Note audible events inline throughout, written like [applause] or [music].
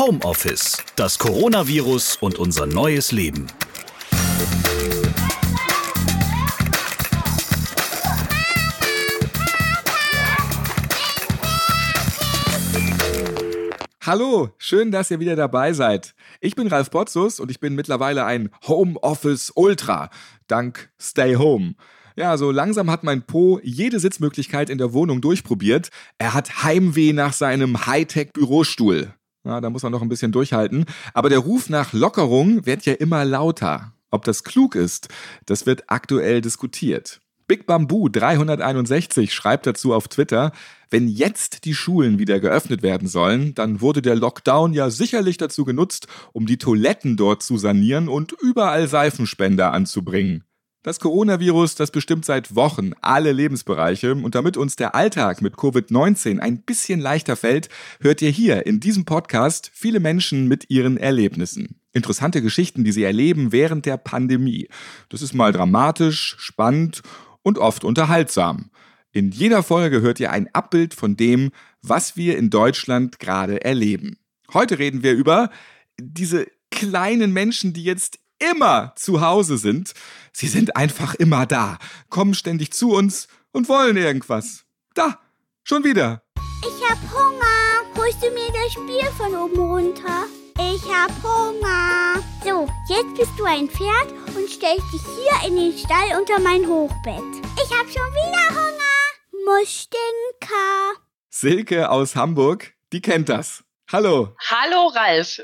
Homeoffice, das Coronavirus und unser neues Leben. Hallo, schön, dass ihr wieder dabei seid. Ich bin Ralf Potzus und ich bin mittlerweile ein Homeoffice Ultra, dank Stay Home. Ja, so langsam hat mein Po jede Sitzmöglichkeit in der Wohnung durchprobiert. Er hat Heimweh nach seinem Hightech-Bürostuhl. Ja, da muss man noch ein bisschen durchhalten. Aber der Ruf nach Lockerung wird ja immer lauter. Ob das klug ist, das wird aktuell diskutiert. Big Bamboo 361 schreibt dazu auf Twitter, wenn jetzt die Schulen wieder geöffnet werden sollen, dann wurde der Lockdown ja sicherlich dazu genutzt, um die Toiletten dort zu sanieren und überall Seifenspender anzubringen. Das Coronavirus, das bestimmt seit Wochen alle Lebensbereiche und damit uns der Alltag mit Covid-19 ein bisschen leichter fällt, hört ihr hier in diesem Podcast viele Menschen mit ihren Erlebnissen. Interessante Geschichten, die sie erleben während der Pandemie. Das ist mal dramatisch, spannend und oft unterhaltsam. In jeder Folge hört ihr ein Abbild von dem, was wir in Deutschland gerade erleben. Heute reden wir über diese kleinen Menschen, die jetzt immer zu Hause sind. Sie sind einfach immer da, kommen ständig zu uns und wollen irgendwas. Da, schon wieder. Ich hab Hunger. Holst du mir das Spiel von oben runter? Ich hab Hunger. So, jetzt bist du ein Pferd und stellst dich hier in den Stall unter mein Hochbett. Ich hab schon wieder Hunger. Mustinka. Silke aus Hamburg, die kennt das. Hallo. Hallo Ralf.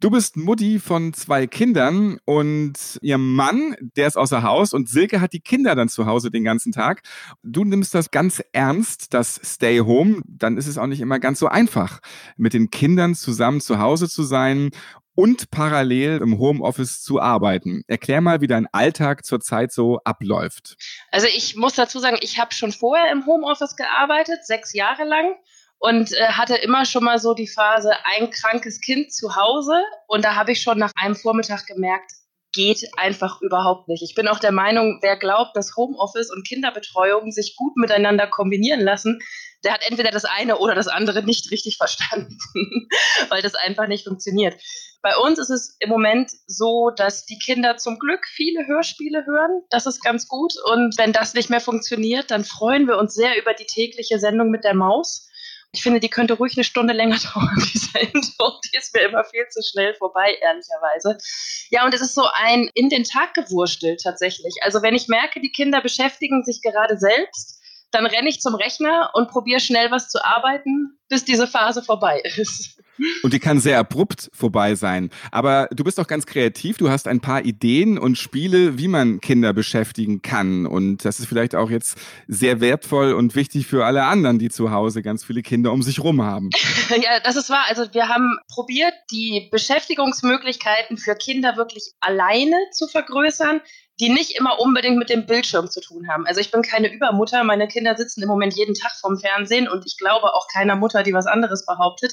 Du bist Mutti von zwei Kindern und ihr Mann, der ist außer Haus und Silke hat die Kinder dann zu Hause den ganzen Tag. Du nimmst das ganz ernst, das Stay Home. Dann ist es auch nicht immer ganz so einfach, mit den Kindern zusammen zu Hause zu sein und parallel im Homeoffice zu arbeiten. Erklär mal, wie dein Alltag zurzeit so abläuft. Also ich muss dazu sagen, ich habe schon vorher im Homeoffice gearbeitet, sechs Jahre lang und äh, hatte immer schon mal so die Phase, ein krankes Kind zu Hause. Und da habe ich schon nach einem Vormittag gemerkt, geht einfach überhaupt nicht. Ich bin auch der Meinung, wer glaubt, dass Homeoffice und Kinderbetreuung sich gut miteinander kombinieren lassen, der hat entweder das eine oder das andere nicht richtig verstanden, [laughs] weil das einfach nicht funktioniert. Bei uns ist es im Moment so, dass die Kinder zum Glück viele Hörspiele hören. Das ist ganz gut. Und wenn das nicht mehr funktioniert, dann freuen wir uns sehr über die tägliche Sendung mit der Maus ich finde, die könnte ruhig eine Stunde länger [laughs] dauern, diese Intro. Die ist mir immer viel zu schnell vorbei, ehrlicherweise. Ja, und es ist so ein in den Tag gewurstelt tatsächlich. Also wenn ich merke, die Kinder beschäftigen sich gerade selbst, dann renne ich zum Rechner und probiere schnell was zu arbeiten, bis diese Phase vorbei ist. Und die kann sehr abrupt vorbei sein. Aber du bist doch ganz kreativ. Du hast ein paar Ideen und Spiele, wie man Kinder beschäftigen kann. Und das ist vielleicht auch jetzt sehr wertvoll und wichtig für alle anderen, die zu Hause ganz viele Kinder um sich rum haben. [laughs] ja, das ist wahr. Also wir haben probiert, die Beschäftigungsmöglichkeiten für Kinder wirklich alleine zu vergrößern die nicht immer unbedingt mit dem Bildschirm zu tun haben. Also ich bin keine Übermutter, meine Kinder sitzen im Moment jeden Tag vorm Fernsehen und ich glaube auch keiner Mutter, die was anderes behauptet.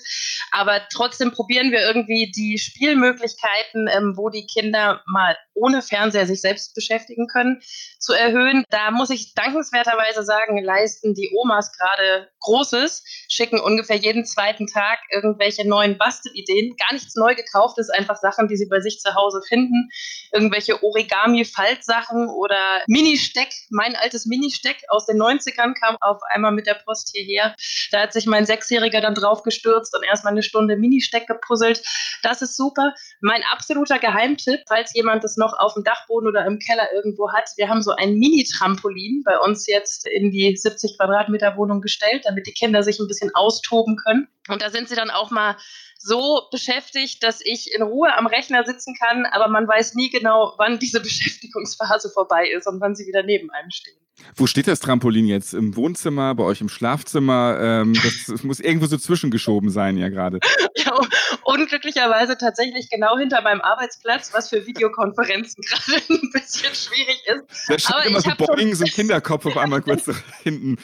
Aber trotzdem probieren wir irgendwie die Spielmöglichkeiten, ähm, wo die Kinder mal ohne Fernseher sich selbst beschäftigen können, zu erhöhen. Da muss ich dankenswerterweise sagen, leisten die Omas gerade Großes, schicken ungefähr jeden zweiten Tag irgendwelche neuen Bastelideen. Gar nichts neu gekauft, ist einfach Sachen, die sie bei sich zu Hause finden. Irgendwelche Origami-Faltsachen oder Mini-Steck. Mein altes Mini-Steck aus den 90ern kam auf einmal mit der Post hierher. Da hat sich mein Sechsjähriger dann drauf gestürzt und erstmal eine Stunde Mini-Steck gepuzzelt. Das ist super. Mein absoluter Geheimtipp, falls jemand das noch auf dem Dachboden oder im Keller irgendwo hat, wir haben so ein Mini-Trampolin bei uns jetzt in die 70 Quadratmeter Wohnung gestellt, damit die Kinder sich ein bisschen austoben können. Und da sind sie dann auch mal so beschäftigt, dass ich in Ruhe am Rechner sitzen kann, aber man weiß nie genau, wann diese [laughs] Beschäftigungsphase vorbei ist und wann sie wieder neben einem stehen. Wo steht das Trampolin jetzt? Im Wohnzimmer, bei euch im Schlafzimmer? Ähm, [laughs] das muss irgendwo so zwischengeschoben sein, ja gerade. Ja, unglücklicherweise tatsächlich genau hinter meinem Arbeitsplatz, was für Videokonferenzen [laughs] gerade ein bisschen schwierig ist. Da steht immer so Boing, so ein [laughs] Kinderkopf auf einmal kurz hinten.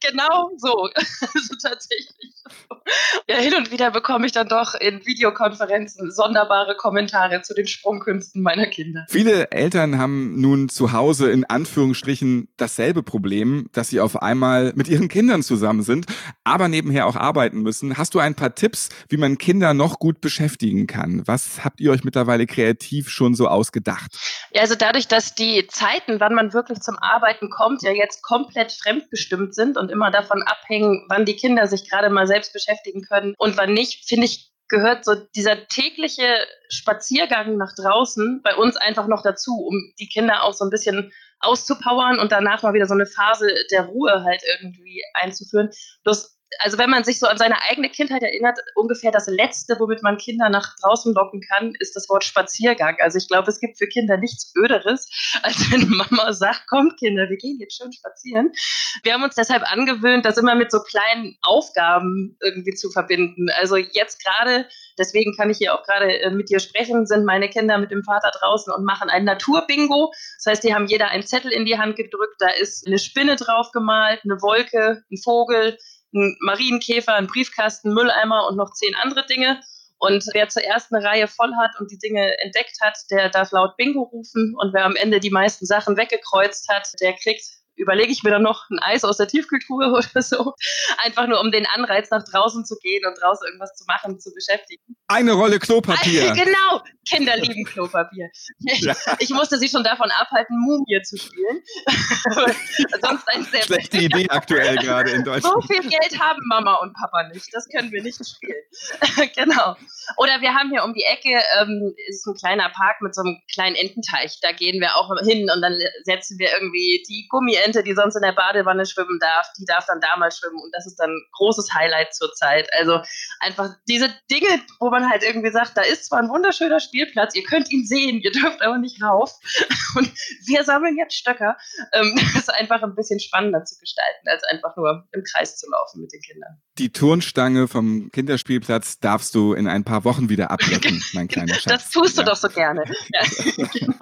genau so. Also tatsächlich. Ja, hin und wieder bekomme ich dann doch in Videokonferenzen sonderbare Kommentare zu den Sprungkünsten meiner Kinder. Viele Eltern haben nun zu Hause in Anführungsstrichen dasselbe Problem, dass sie auf einmal mit ihren Kindern zusammen sind, aber nebenher auch arbeiten müssen. Hast du ein paar Tipps, wie man Kinder noch gut beschäftigen kann? Was habt ihr euch mittlerweile kreativ schon so ausgedacht? Ja, also dadurch, dass die Zeiten, wann man wirklich zum Arbeiten kommt, ja jetzt komplett fremdbestimmt sind und immer davon abhängen, wann die Kinder sich gerade mal selbst beschäftigen können und wann nicht, finde ich, gehört so dieser tägliche Spaziergang nach draußen bei uns einfach noch dazu, um die Kinder auch so ein bisschen auszupowern und danach mal wieder so eine Phase der Ruhe halt irgendwie einzuführen. Bloß also wenn man sich so an seine eigene Kindheit erinnert, ungefähr das Letzte, womit man Kinder nach draußen locken kann, ist das Wort Spaziergang. Also ich glaube, es gibt für Kinder nichts Öderes, als wenn Mama sagt, kommt Kinder, wir gehen jetzt schön spazieren. Wir haben uns deshalb angewöhnt, das immer mit so kleinen Aufgaben irgendwie zu verbinden. Also jetzt gerade, deswegen kann ich hier auch gerade äh, mit dir sprechen, sind meine Kinder mit dem Vater draußen und machen ein Naturbingo. Das heißt, die haben jeder einen Zettel in die Hand gedrückt, da ist eine Spinne drauf gemalt, eine Wolke, ein Vogel, ein Marienkäfer, ein Briefkasten, Mülleimer und noch zehn andere Dinge. Und wer zuerst eine Reihe voll hat und die Dinge entdeckt hat, der darf laut Bingo rufen. Und wer am Ende die meisten Sachen weggekreuzt hat, der kriegt überlege ich mir dann noch ein Eis aus der Tiefkultur [laughs] oder so. Einfach nur, um den Anreiz nach draußen zu gehen und draußen irgendwas zu machen, zu beschäftigen. Eine Rolle Klopapier. [laughs] genau, Kinder lieben Klopapier. [laughs] Ja. Ich musste sie schon davon abhalten, Mumie zu spielen. Sonst ein sehr Schlechte Idee aktuell gerade in Deutschland. So viel Geld haben Mama und Papa nicht. Das können wir nicht spielen. genau. Oder wir haben hier um die Ecke, ähm, ist ein kleiner Park mit so einem kleinen Ententeich. Da gehen wir auch hin und dann setzen wir irgendwie die Gummiente, die sonst in der Badewanne schwimmen darf, die darf dann da mal schwimmen. Und das ist dann ein großes Highlight zur Zeit. Also einfach diese Dinge, wo man halt irgendwie sagt, da ist zwar ein wunderschöner Spielplatz, ihr könnt ihn sehen, ihr dürft aber nicht rauf. [laughs] Und wir sammeln jetzt Stöcker. Ähm, [laughs] das ist einfach ein bisschen spannender zu gestalten, als einfach nur im Kreis zu laufen mit den Kindern. Die Turnstange vom Kinderspielplatz darfst du in ein paar Wochen wieder abdecken, [laughs] mein kleiner Schatz. Das tust du ja. doch so gerne. Ja.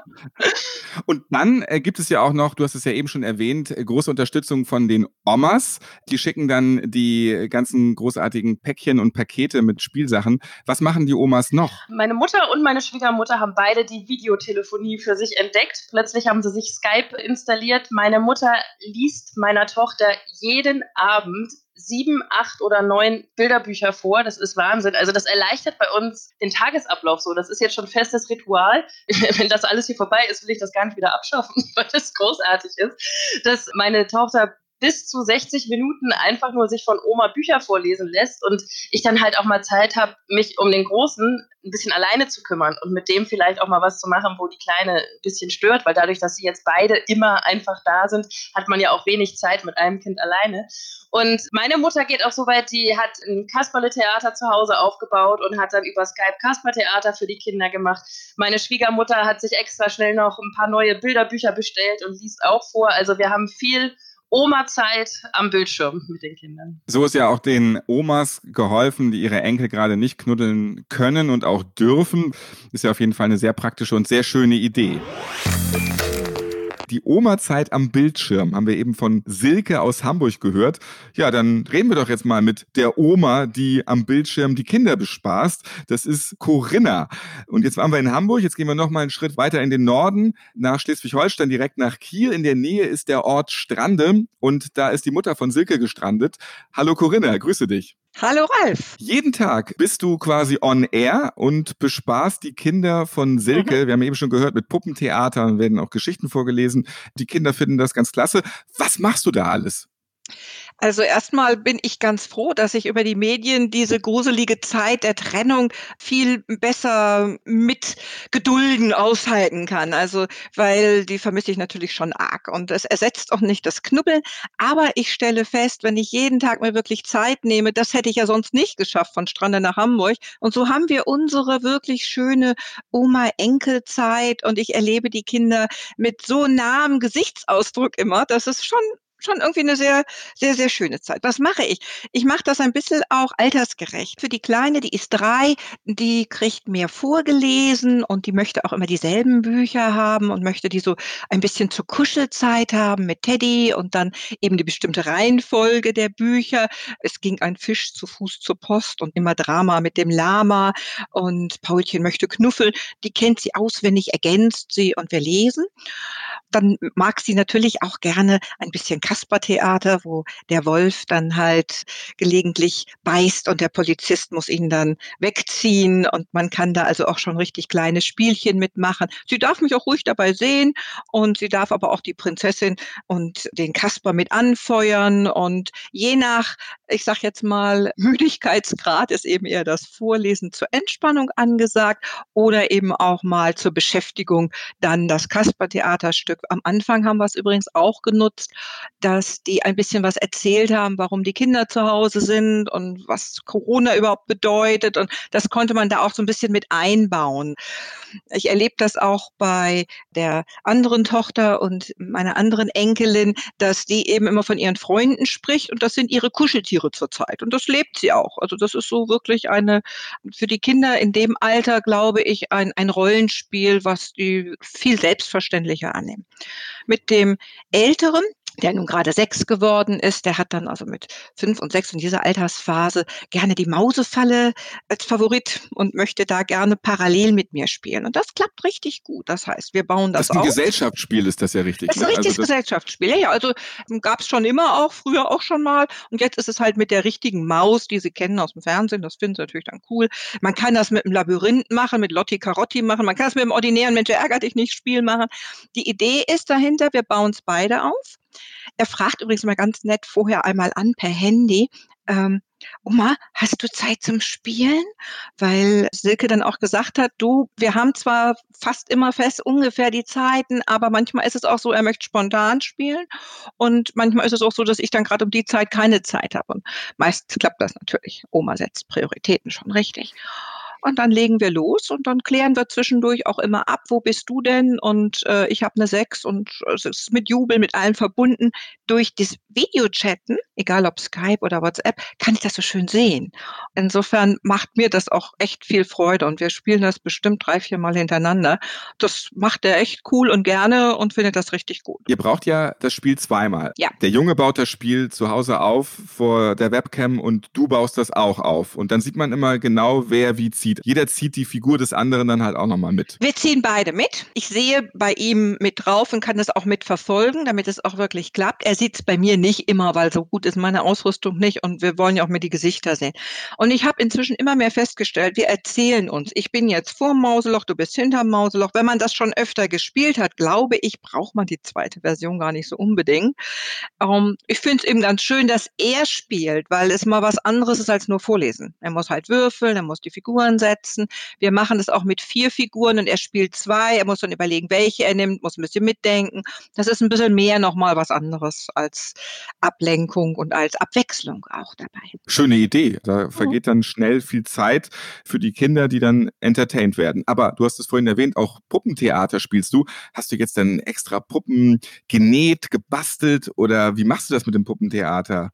Und dann äh, gibt es ja auch noch, du hast es ja eben schon erwähnt, äh, große Unterstützung von den Omas. Die schicken dann die ganzen großartigen Päckchen und Pakete mit Spielsachen. Was machen die Omas noch? Meine Mutter und meine Schwiegermutter haben beide die Videotelefonie für sich entdeckt. Plötzlich haben sie sich Skype installiert. Meine Mutter liest meiner Tochter jeden Abend sieben, acht oder neun Bilderbücher vor. Das ist Wahnsinn. Also das erleichtert bei uns den Tagesablauf so. Das ist jetzt schon festes Ritual. [laughs] Wenn das alles hier vorbei ist, will ich das gar nicht wieder abschaffen, [laughs] weil das großartig ist, dass meine Tochter bis zu 60 Minuten einfach nur sich von Oma Bücher vorlesen lässt und ich dann halt auch mal Zeit habe, mich um den Großen ein bisschen alleine zu kümmern und mit dem vielleicht auch mal was zu machen, wo die Kleine ein bisschen stört, weil dadurch, dass sie jetzt beide immer einfach da sind, hat man ja auch wenig Zeit mit einem Kind alleine. Und meine Mutter geht auch so weit, die hat ein Kasperle-Theater zu Hause aufgebaut und hat dann über Skype Kasper-Theater für die Kinder gemacht. Meine Schwiegermutter hat sich extra schnell noch ein paar neue Bilderbücher bestellt und liest auch vor. Also wir haben viel Oma-Zeit am Bildschirm mit den Kindern. So ist ja auch den Omas geholfen, die ihre Enkel gerade nicht knuddeln können und auch dürfen. Ist ja auf jeden Fall eine sehr praktische und sehr schöne Idee die Oma-Zeit am Bildschirm haben wir eben von Silke aus Hamburg gehört. Ja, dann reden wir doch jetzt mal mit der Oma, die am Bildschirm die Kinder bespaßt. Das ist Corinna. Und jetzt waren wir in Hamburg, jetzt gehen wir noch mal einen Schritt weiter in den Norden, nach Schleswig-Holstein, direkt nach Kiel. In der Nähe ist der Ort Strande und da ist die Mutter von Silke gestrandet. Hallo Corinna, grüße dich. Hallo Ralf. Jeden Tag bist du quasi on air und bespaßt die Kinder von Silke. Mhm. Wir haben eben schon gehört, mit Puppentheater werden auch Geschichten vorgelesen. Die Kinder finden das ganz klasse. Was machst du da alles? Also erstmal bin ich ganz froh, dass ich über die Medien diese gruselige Zeit der Trennung viel besser mit Gedulden aushalten kann. Also, weil die vermisse ich natürlich schon arg und es ersetzt auch nicht das Knubbeln. Aber ich stelle fest, wenn ich jeden Tag mir wirklich Zeit nehme, das hätte ich ja sonst nicht geschafft von Strande nach Hamburg. Und so haben wir unsere wirklich schöne Oma-Enkel-Zeit und ich erlebe die Kinder mit so nahem Gesichtsausdruck immer, dass es schon schon irgendwie eine sehr, sehr, sehr schöne Zeit. Was mache ich? Ich mache das ein bisschen auch altersgerecht. Für die Kleine, die ist drei, die kriegt mehr vorgelesen und die möchte auch immer dieselben Bücher haben und möchte die so ein bisschen zur Kuschelzeit haben mit Teddy und dann eben die bestimmte Reihenfolge der Bücher. Es ging ein Fisch zu Fuß zur Post und immer Drama mit dem Lama und Paulchen möchte knuffeln. Die kennt sie auswendig, ergänzt sie und wir lesen. Dann mag sie natürlich auch gerne ein bisschen Kaspertheater, wo der Wolf dann halt gelegentlich beißt und der Polizist muss ihn dann wegziehen und man kann da also auch schon richtig kleine Spielchen mitmachen. Sie darf mich auch ruhig dabei sehen und sie darf aber auch die Prinzessin und den Kasper mit anfeuern und je nach, ich sag jetzt mal, Müdigkeitsgrad ist eben eher das Vorlesen zur Entspannung angesagt oder eben auch mal zur Beschäftigung dann das Kaspertheaterstück. Am Anfang haben wir es übrigens auch genutzt, dass die ein bisschen was erzählt haben, warum die Kinder zu Hause sind und was Corona überhaupt bedeutet. Und das konnte man da auch so ein bisschen mit einbauen. Ich erlebe das auch bei der anderen Tochter und meiner anderen Enkelin, dass die eben immer von ihren Freunden spricht und das sind ihre Kuscheltiere zurzeit. Und das lebt sie auch. Also das ist so wirklich eine, für die Kinder in dem Alter, glaube ich, ein, ein Rollenspiel, was die viel selbstverständlicher annehmen. Mit dem Älteren, der nun gerade sechs geworden ist, der hat dann also mit fünf und sechs in dieser Altersphase gerne die Mausefalle als Favorit und möchte da gerne parallel mit mir spielen. Und das klappt richtig gut. Das heißt, wir bauen das, das ist ein auf. Gesellschaftsspiel, ist das ja richtig. Das ist ein ne? richtiges also Gesellschaftsspiel. Ja, ja, also gab es schon immer auch, früher auch schon mal. Und jetzt ist es halt mit der richtigen Maus, die Sie kennen aus dem Fernsehen. Das finden Sie natürlich dann cool. Man kann das mit einem Labyrinth machen, mit Lotti Carotti machen. Man kann das mit dem ordinären Mensch ärgert dich nicht Spiel machen. Die Idee ist dahinter, wir bauen es beide auf. Er fragt übrigens mal ganz nett vorher einmal an per Handy, ähm, Oma, hast du Zeit zum Spielen? Weil Silke dann auch gesagt hat, du, wir haben zwar fast immer fest ungefähr die Zeiten, aber manchmal ist es auch so, er möchte spontan spielen und manchmal ist es auch so, dass ich dann gerade um die Zeit keine Zeit habe. Und meistens klappt das natürlich. Oma setzt Prioritäten schon richtig. Und dann legen wir los und dann klären wir zwischendurch auch immer ab, wo bist du denn? Und äh, ich habe eine Sechs und es ist mit Jubel, mit allem verbunden. Durch das Videochatten, egal ob Skype oder WhatsApp, kann ich das so schön sehen. Insofern macht mir das auch echt viel Freude und wir spielen das bestimmt drei, vier Mal hintereinander. Das macht er echt cool und gerne und findet das richtig gut. ihr braucht ja das Spiel zweimal. Ja. Der Junge baut das Spiel zu Hause auf vor der Webcam und du baust das auch auf. Und dann sieht man immer genau, wer wie zieht. Jeder zieht die Figur des anderen dann halt auch nochmal mit. Wir ziehen beide mit. Ich sehe bei ihm mit drauf und kann das auch mitverfolgen, damit es auch wirklich klappt. Er sieht es bei mir nicht immer, weil so gut ist meine Ausrüstung nicht und wir wollen ja auch mir die Gesichter sehen. Und ich habe inzwischen immer mehr festgestellt, wir erzählen uns, ich bin jetzt vor Mauseloch, du bist hinterm Mauseloch. Wenn man das schon öfter gespielt hat, glaube ich, braucht man die zweite Version gar nicht so unbedingt. Ähm, ich finde es eben ganz schön, dass er spielt, weil es mal was anderes ist als nur vorlesen. Er muss halt würfeln, er muss die Figuren setzen. Wir machen das auch mit vier Figuren und er spielt zwei. Er muss dann überlegen, welche er nimmt, muss ein bisschen mitdenken. Das ist ein bisschen mehr nochmal was anderes als Ablenkung und als Abwechslung auch dabei. Schöne Idee. Da vergeht dann schnell viel Zeit für die Kinder, die dann entertained werden. Aber du hast es vorhin erwähnt, auch Puppentheater spielst du. Hast du jetzt dann extra Puppen genäht, gebastelt oder wie machst du das mit dem Puppentheater?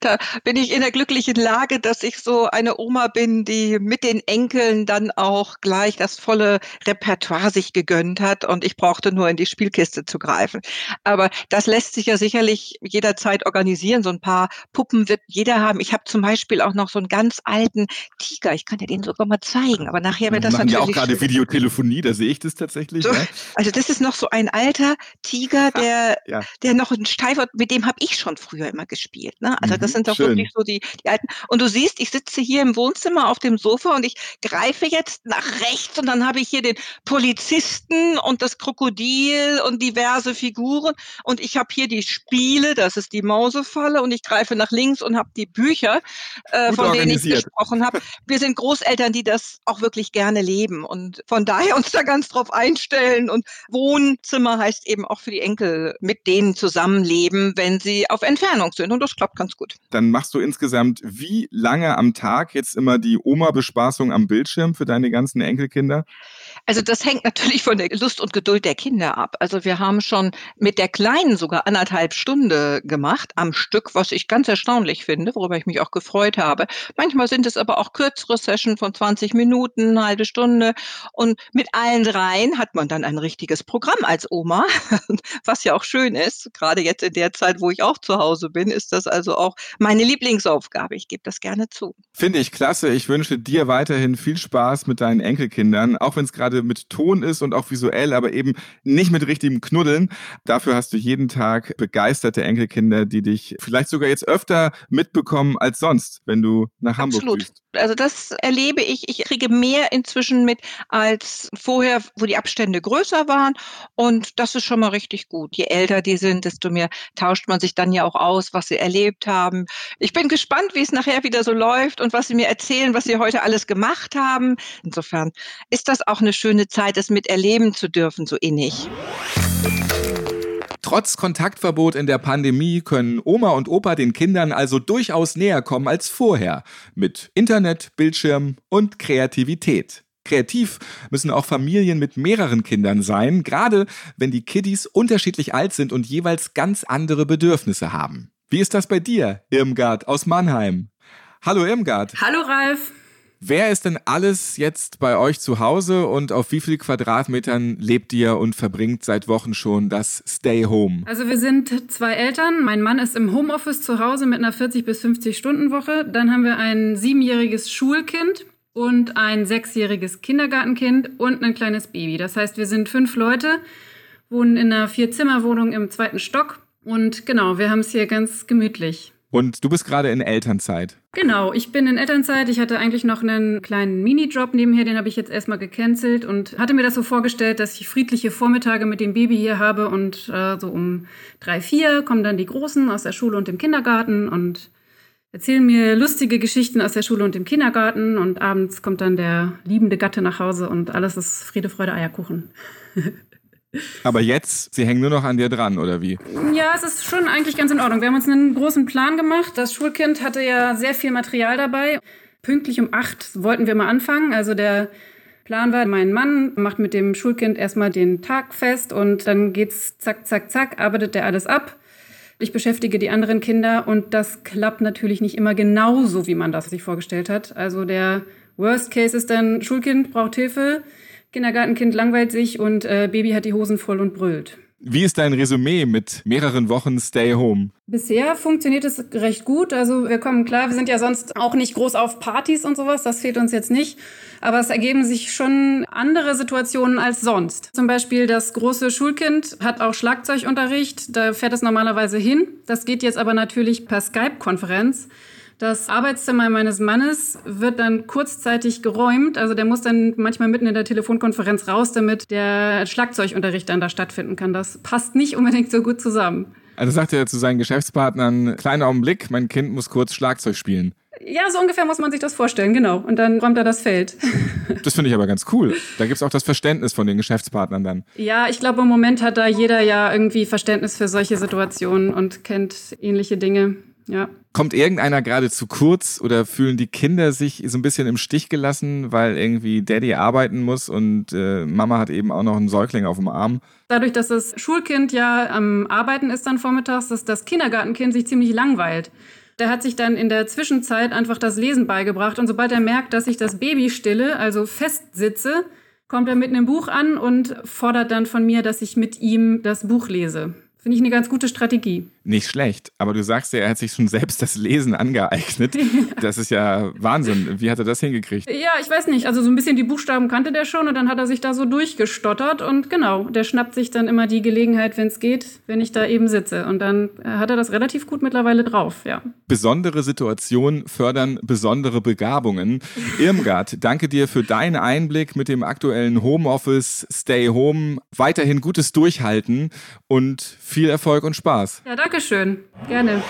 Da bin ich in der glücklichen Lage, dass ich so eine Oma bin, die mit den Enkeln dann auch gleich das volle Repertoire sich gegönnt hat und ich brauchte nur in die Spielkiste zu greifen. Aber das lässt sich ja sicherlich jederzeit organisieren. So ein paar Puppen wird jeder haben. Ich habe zum Beispiel auch noch so einen ganz alten Tiger. Ich kann dir den sogar mal zeigen, aber nachher Wir wird das machen ja auch natürlich gerade Videotelefonie, da sehe ich das tatsächlich. So, ne? Also das ist noch so ein alter Tiger, der, Ja. der noch ein Steifer, mit dem habe ich schon früher immer gespielt. Ne? Also das Mhm, sind doch schön. wirklich so die, die alten. Und du siehst, ich sitze hier im Wohnzimmer auf dem Sofa und ich greife jetzt nach rechts und dann habe ich hier den Polizisten und das Krokodil und diverse Figuren und ich habe hier die Spiele, das ist die Mausefalle und ich greife nach links und habe die Bücher, äh, von denen ich gesprochen habe. Wir sind Großeltern, die das auch wirklich gerne leben und von daher uns da ganz drauf einstellen und Wohnzimmer heißt eben auch für die Enkel mit denen zusammenleben, wenn sie auf Entfernung sind und das klappt ganz gut. Dann machst du insgesamt wie lange am Tag jetzt immer die Oma-Bespaßung am Bildschirm für deine ganzen Enkelkinder? Also das hängt natürlich von der Lust und Geduld der Kinder ab. Also wir haben schon mit der Kleinen sogar anderthalb Stunde gemacht am Stück, was ich ganz erstaunlich finde, worüber ich mich auch gefreut habe. Manchmal sind es aber auch kürzere Sessions von 20 Minuten, eine halbe Stunde. Und mit allen dreien hat man dann ein richtiges Programm als Oma, [laughs] was ja auch schön ist. Gerade jetzt in der Zeit, wo ich auch zu Hause bin, ist das also auch meine Lieblingsaufgabe. Ich gebe das gerne zu. Finde ich klasse. Ich wünsche dir weiterhin viel Spaß mit deinen Enkelkindern, auch wenn es gerade mit Ton ist und auch visuell, aber eben nicht mit richtigem Knuddeln. Dafür hast du jeden Tag begeisterte Enkelkinder, die dich vielleicht sogar jetzt öfter mitbekommen als sonst, wenn du nach Hamburg Absolut. düst. Also das erlebe ich. Ich kriege mehr inzwischen mit als vorher, wo die Abstände größer waren. Und das ist schon mal richtig gut. Je älter die sind, desto mehr tauscht man sich dann ja auch aus, was sie erlebt haben. Ich bin gespannt, wie es nachher wieder so läuft und was sie mir erzählen, was sie heute alles gemacht haben. Insofern ist das auch eine schöne Zeit, es miterleben zu dürfen, so innig. Trotz Kontaktverbot in der Pandemie können Oma und Opa den Kindern also durchaus näher kommen als vorher. Mit Internet, Bildschirm und Kreativität. Kreativ müssen auch Familien mit mehreren Kindern sein, gerade wenn die Kiddies unterschiedlich alt sind und jeweils ganz andere Bedürfnisse haben. Wie ist das bei dir, Irmgard aus Mannheim? Hallo Irmgard. Hallo Ralf. Wer ist denn alles jetzt bei euch zu Hause und auf wie viel Quadratmetern lebt ihr und verbringt seit Wochen schon das Stay Home? Also wir sind zwei Eltern. Mein Mann ist im Homeoffice zu Hause mit einer 40 bis 50 Stunden Woche. Dann haben wir ein siebenjähriges Schulkind und ein sechsjähriges Kindergartenkind und ein kleines Baby. Das heißt, wir sind fünf Leute, wohnen in einer Vierzimmerwohnung im zweiten Stock und genau, wir haben es hier ganz gemütlich. Und du bist gerade in Elternzeit. Genau, ich bin in Elternzeit. Ich hatte eigentlich noch einen kleinen Minijob nebenher, den habe ich jetzt erstmal gecancelt und hatte mir das so vorgestellt, dass ich friedliche Vormittage mit dem Baby hier habe und äh, so um drei, vier kommen dann die Großen aus der Schule und dem Kindergarten und erzählen mir lustige Geschichten aus der Schule und dem Kindergarten und abends kommt dann der liebende Gatte nach Hause und alles ist Friede, Freude, Eierkuchen. [laughs] Aber jetzt, sie hängen nur noch an dir dran, oder wie? Ja, es ist schon eigentlich ganz in Ordnung. Wir haben uns einen großen Plan gemacht. Das Schulkind hatte ja sehr viel Material dabei. Pünktlich um acht wollten wir mal anfangen. Also der Plan war, mein Mann macht mit dem Schulkind erstmal den Tag fest und dann geht's zack, zack, zack, arbeitet der alles ab. Ich beschäftige die anderen Kinder und das klappt natürlich nicht immer genauso, wie man das sich vorgestellt hat. Also der Worst Case ist dann, Schulkind braucht Hilfe. Kindergartenkind langweilt sich und äh, Baby hat die Hosen voll und brüllt. Wie ist dein Resümee mit mehreren Wochen Stay Home? Bisher funktioniert es recht gut. Also wir kommen klar, wir sind ja sonst auch nicht groß auf Partys und sowas, das fehlt uns jetzt nicht. Aber es ergeben sich schon andere Situationen als sonst. Zum Beispiel das große Schulkind hat auch Schlagzeugunterricht, da fährt es normalerweise hin. Das geht jetzt aber natürlich per Skype-Konferenz. Das Arbeitszimmer meines Mannes wird dann kurzzeitig geräumt. Also der muss dann manchmal mitten in der Telefonkonferenz raus, damit der Schlagzeugunterricht dann da stattfinden kann. Das passt nicht unbedingt so gut zusammen. Also sagt er zu seinen Geschäftspartnern, kleiner Augenblick, mein Kind muss kurz Schlagzeug spielen. Ja, so ungefähr muss man sich das vorstellen, genau. Und dann räumt er das Feld. [laughs] Das finde ich aber ganz cool. Da gibt es auch das Verständnis von den Geschäftspartnern dann. Ja, ich glaube, im Moment hat da jeder ja irgendwie Verständnis für solche Situationen und kennt ähnliche Dinge. Ja. Kommt irgendeiner gerade zu kurz oder fühlen die Kinder sich so ein bisschen im Stich gelassen, weil irgendwie Daddy arbeiten muss und äh, Mama hat eben auch noch einen Säugling auf dem Arm? Dadurch, dass das Schulkind ja am Arbeiten ist dann vormittags, dass das Kindergartenkind sich ziemlich langweilt. Der hat sich dann in der Zwischenzeit einfach das Lesen beigebracht und sobald er merkt, dass ich das Baby stille, also festsitze, kommt er mit einem Buch an und fordert dann von mir, dass ich mit ihm das Buch lese. Finde ich eine ganz gute Strategie. Nicht schlecht, aber du sagst ja, er hat sich schon selbst das Lesen angeeignet. [laughs] Das ist ja Wahnsinn. Wie hat er das hingekriegt? Ja, ich weiß nicht. Also so ein bisschen die Buchstaben kannte der schon und dann hat er sich da so durchgestottert und genau, der schnappt sich dann immer die Gelegenheit, wenn es geht, wenn ich da eben sitze. Und dann hat er das relativ gut mittlerweile drauf, ja. Besondere Situationen fördern besondere Begabungen. Irmgard, danke dir für deinen Einblick mit dem aktuellen Homeoffice, Stay Home. Weiterhin gutes Durchhalten und viel Erfolg und Spaß. Ja, danke schön. Gerne.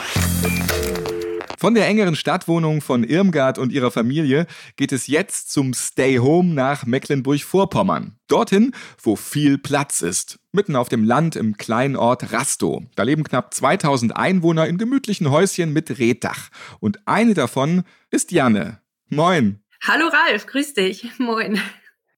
Von der engeren Stadtwohnung von Irmgard und ihrer Familie geht es jetzt zum Stay Home nach Mecklenburg-Vorpommern. Dorthin, wo viel Platz ist. Mitten auf dem Land im kleinen Ort Rastow. Da leben knapp 2000 Einwohner in gemütlichen Häuschen mit Reddach. Und eine davon ist Janne. Moin. Hallo Ralf, grüß dich. [laughs] Moin.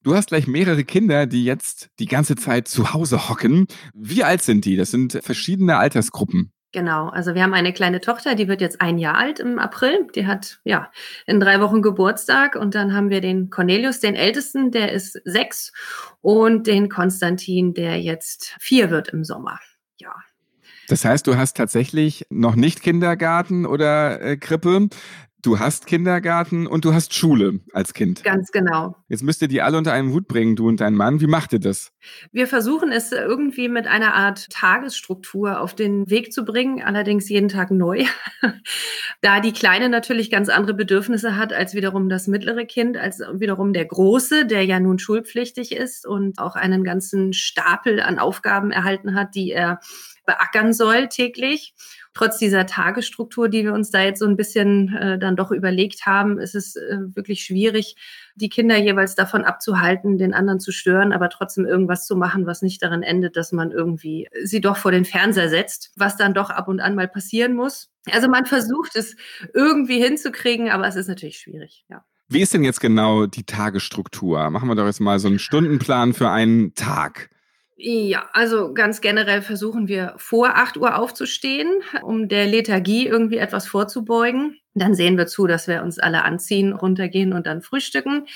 Du hast gleich mehrere Kinder, die jetzt die ganze Zeit zu Hause hocken. Wie alt sind die? Das sind verschiedene Altersgruppen. Genau, also wir haben eine kleine Tochter, die wird jetzt ein Jahr alt im April. Die hat ja in drei Wochen Geburtstag und dann haben wir den Cornelius, den Ältesten, der ist sechs und den Konstantin, der jetzt vier wird im Sommer. Ja. Das heißt, du hast tatsächlich noch nicht Kindergarten oder äh, Krippe. Du hast Kindergarten und du hast Schule als Kind. Ganz genau. Jetzt müsst ihr die alle unter einen Hut bringen, du und dein Mann. Wie macht ihr das? Wir versuchen es irgendwie mit einer Art Tagesstruktur auf den Weg zu bringen, allerdings jeden Tag neu. [laughs] da die Kleine natürlich ganz andere Bedürfnisse hat als wiederum das mittlere Kind, als wiederum der Große, der ja nun schulpflichtig ist und auch einen ganzen Stapel an Aufgaben erhalten hat, die er beackern soll täglich trotz dieser Tagesstruktur, die wir uns da jetzt so ein bisschen äh, dann doch überlegt haben, ist es äh, wirklich schwierig, die Kinder jeweils davon abzuhalten, den anderen zu stören, aber trotzdem irgendwas zu machen, was nicht darin endet, dass man irgendwie sie doch vor den Fernseher setzt, was dann doch ab und an mal passieren muss. Also man versucht es irgendwie hinzukriegen, aber es ist natürlich schwierig, ja. Wie ist denn jetzt genau die Tagesstruktur? Machen wir doch jetzt mal so einen Stundenplan für einen Tag. Ja, also ganz generell versuchen wir vor 8 Uhr aufzustehen, um der Lethargie irgendwie etwas vorzubeugen. Dann sehen wir zu, dass wir uns alle anziehen, runtergehen und dann frühstücken.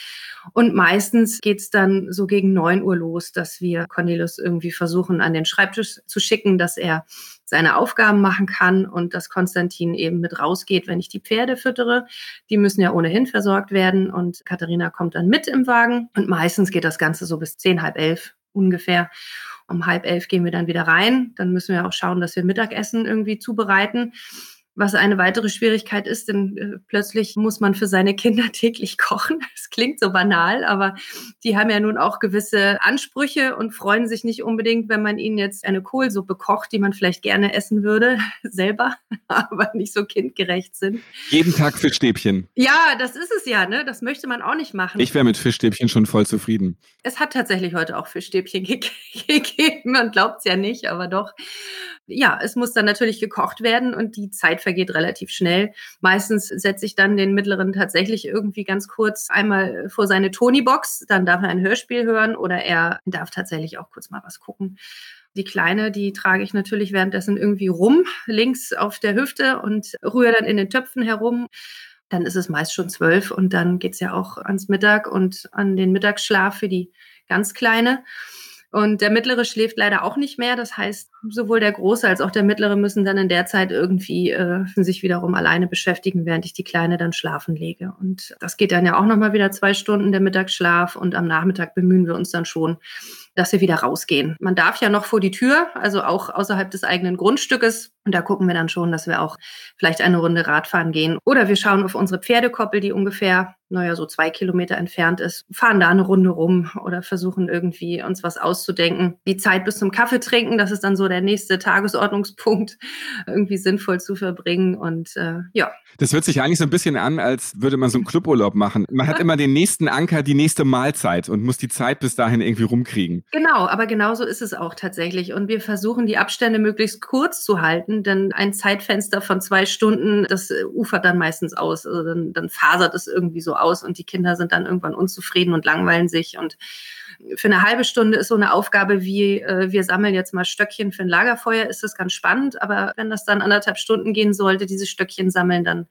Und meistens geht's dann so gegen 9 Uhr los, dass wir Cornelius irgendwie versuchen, an den Schreibtisch zu schicken, dass er seine Aufgaben machen kann und dass Konstantin eben mit rausgeht, wenn ich die Pferde füttere. Die müssen ja ohnehin versorgt werden und Katharina kommt dann mit im Wagen. Und meistens geht das Ganze so bis zehn, halb elf ungefähr. Um halb elf gehen wir dann wieder rein. Dann müssen wir auch schauen, dass wir Mittagessen irgendwie zubereiten was eine weitere Schwierigkeit ist, denn äh, plötzlich muss man für seine Kinder [laughs] täglich kochen. Das klingt so banal, aber die haben ja nun auch gewisse Ansprüche und freuen sich nicht unbedingt, wenn man ihnen jetzt eine Kohlsuppe kocht, die man vielleicht gerne essen würde, [laughs] selber, [laughs] aber nicht so kindgerecht sind. Jeden Tag Fischstäbchen. Ja, das ist es ja, ne? Das möchte man auch nicht machen. Ich wäre mit Fischstäbchen schon voll zufrieden. Es hat tatsächlich heute auch Fischstäbchen ge gegeben. Man glaubt es ja nicht, aber doch. Ja, es muss dann natürlich gekocht werden und die Zeit vergeht relativ schnell. Meistens setze ich dann den Mittleren tatsächlich irgendwie ganz kurz einmal vor seine Tony-Box, dann darf er ein Hörspiel hören oder er darf tatsächlich auch kurz mal was gucken. Die Kleine, die trage ich natürlich währenddessen irgendwie rum, links auf der Hüfte und rühre dann in den Töpfen herum. Dann ist es meist schon zwölf und dann geht's ja auch ans Mittag und an den Mittagsschlaf für die ganz Kleine. Und der Mittlere schläft leider auch nicht mehr. Das heißt, sowohl der Große als auch der Mittlere müssen dann in der Zeit irgendwie äh, sich wiederum alleine beschäftigen, während ich die Kleine dann schlafen lege. Und das geht dann ja auch nochmal wieder zwei Stunden der Mittagsschlaf. Und am Nachmittag bemühen wir uns dann schon, dass wir wieder rausgehen. Man darf ja noch vor die Tür, also auch außerhalb des eigenen Grundstückes. Und da gucken wir dann schon, dass wir auch vielleicht eine Runde Radfahren gehen. Oder wir schauen auf unsere Pferdekoppel, die ungefähr, naja, so zwei Kilometer entfernt ist, fahren da eine Runde rum oder versuchen irgendwie uns was auszudenken. Die Zeit bis zum Kaffee trinken, das ist dann so der nächste Tagesordnungspunkt, [laughs] irgendwie sinnvoll zu verbringen. Und äh, ja. Das hört sich eigentlich so ein bisschen an, als würde man so einen Cluburlaub machen. Man hat immer den nächsten Anker, die nächste Mahlzeit und muss die Zeit bis dahin irgendwie rumkriegen. Genau, aber genauso ist es auch tatsächlich. Und wir versuchen, die Abstände möglichst kurz zu halten, denn ein Zeitfenster von zwei Stunden, das äh, ufert dann meistens aus. Also dann, dann fasert es irgendwie so aus und die Kinder sind dann irgendwann unzufrieden und langweilen sich. Und für eine halbe Stunde ist so eine Aufgabe wie, äh, wir sammeln jetzt mal Stöckchen für ein Lagerfeuer, ist das ganz spannend. Aber wenn das dann anderthalb Stunden gehen sollte, diese Stöckchen sammeln, dann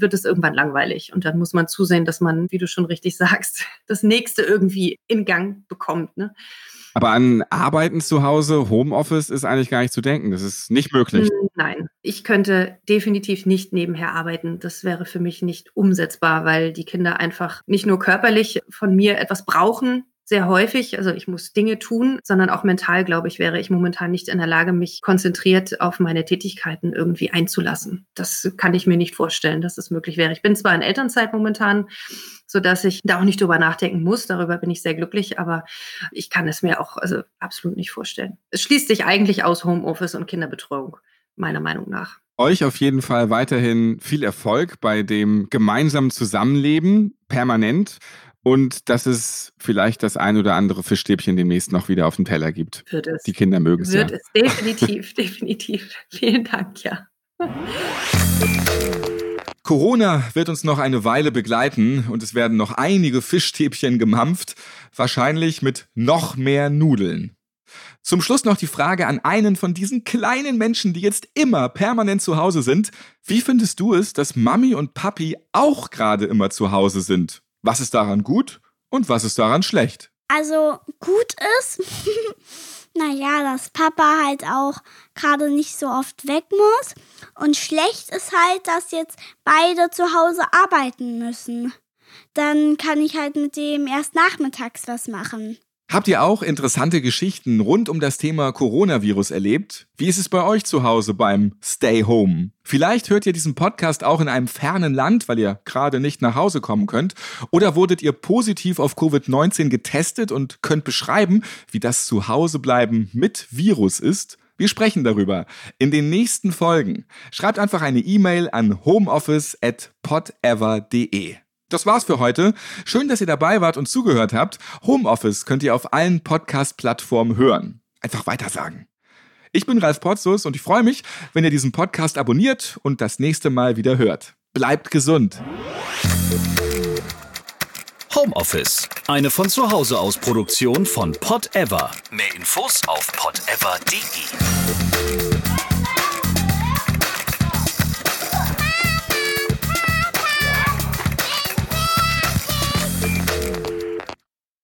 wird es irgendwann langweilig. Und dann muss man zusehen, dass man, wie du schon richtig [laughs] sagst, das nächste irgendwie in Gang bekommt. Ne? Aber an Arbeiten zu Hause, Homeoffice ist eigentlich gar nicht zu denken. Das ist nicht möglich. Hm, nein, ich könnte definitiv nicht nebenher arbeiten. Das wäre für mich nicht umsetzbar, weil die Kinder einfach nicht nur körperlich von mir etwas brauchen, sehr häufig. Also ich muss Dinge tun, sondern auch mental, glaube ich, wäre ich momentan nicht in der Lage, mich konzentriert auf meine Tätigkeiten irgendwie einzulassen. Das kann ich mir nicht vorstellen, dass es möglich wäre. Ich bin zwar in Elternzeit momentan, so dass ich da auch nicht drüber nachdenken muss. Darüber bin ich sehr glücklich, aber ich kann es mir auch also absolut nicht vorstellen. Es schließt sich eigentlich aus Homeoffice und Kinderbetreuung, meiner Meinung nach euch auf jeden Fall weiterhin viel Erfolg bei dem gemeinsamen Zusammenleben permanent und dass es vielleicht das ein oder andere Fischstäbchen demnächst noch wieder auf dem Teller gibt. Wird es. Die Kinder mögen es. Wird ja. es, definitiv, [laughs] definitiv. Vielen Dank, ja. Corona wird uns noch eine Weile begleiten und es werden noch einige Fischstäbchen gemampft, wahrscheinlich mit noch mehr Nudeln. Zum Schluss noch die Frage an einen von diesen kleinen Menschen, die jetzt immer permanent zu Hause sind. Wie findest du es, dass Mami und Papi auch gerade immer zu Hause sind? Was ist daran gut und was ist daran schlecht? Also gut ist, [laughs] naja, dass Papa halt auch gerade nicht so oft weg muss. Und schlecht ist halt, dass jetzt beide zu Hause arbeiten müssen. Dann kann ich halt mit dem erst nachmittags was machen. Habt ihr auch interessante Geschichten rund um das Thema Coronavirus erlebt? Wie ist es bei euch zu Hause beim Stay Home? Vielleicht hört ihr diesen Podcast auch in einem fernen Land, weil ihr gerade nicht nach Hause kommen könnt. Oder wurdet ihr positiv auf Covid-19 getestet und könnt beschreiben, wie das Zuhausebleiben mit Virus ist? Wir sprechen darüber in den nächsten Folgen. Schreibt einfach eine E-Mail an homeoffice@podever.de. Das war's für heute. Schön, dass ihr dabei wart und zugehört habt. Homeoffice könnt ihr auf allen Podcast-Plattformen hören. Einfach weitersagen. Ich bin Ralf Potzus und ich freue mich, wenn ihr diesen Podcast abonniert und das nächste Mal wieder hört. Bleibt gesund. Homeoffice. Eine von zu Hause aus Produktion von Pod Ever. Mehr Infos auf podever.de.